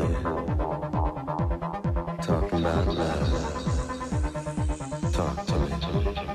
here. Talking about love. Talk to me.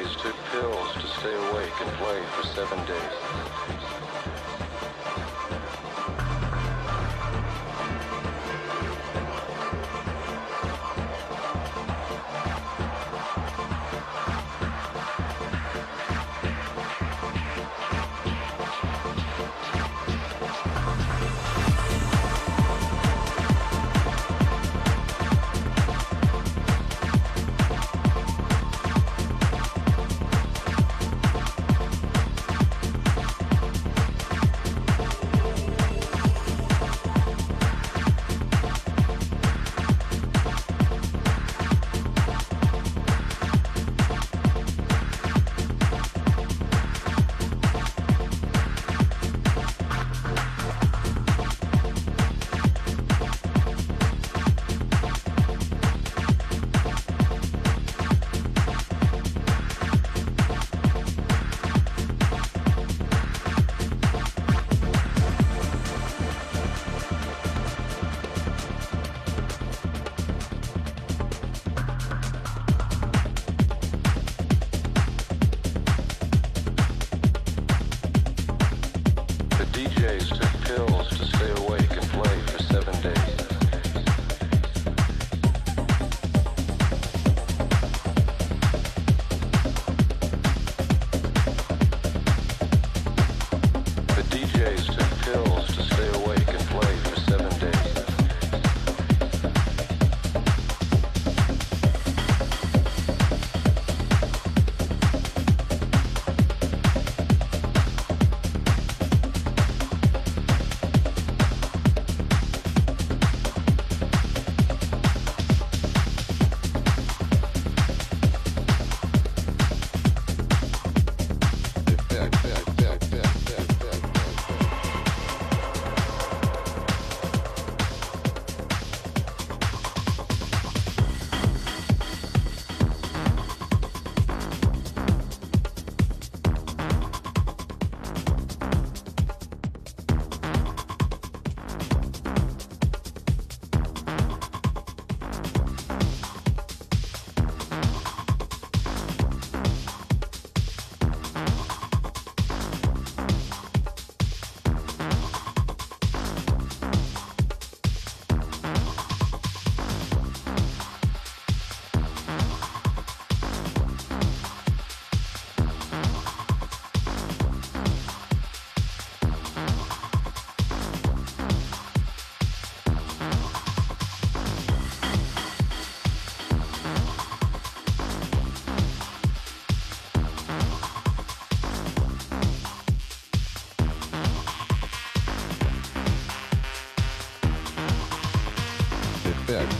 The DJs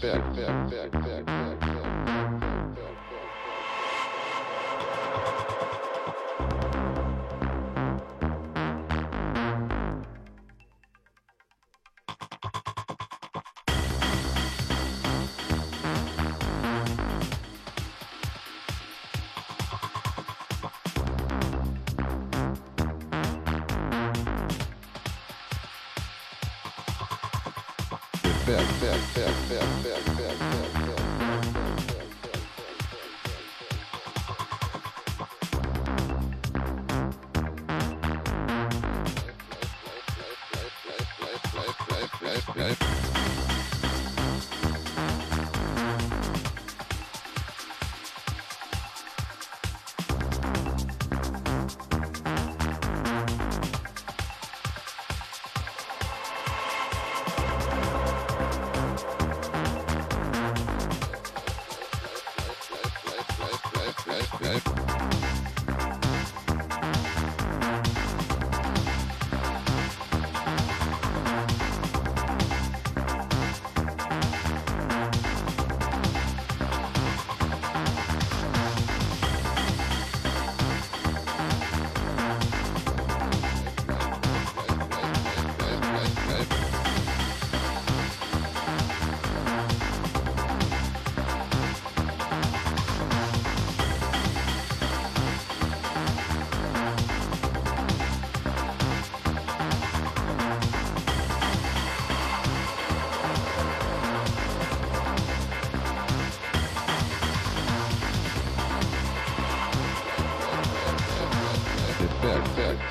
pega, pega, pega.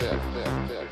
yeah, yeah.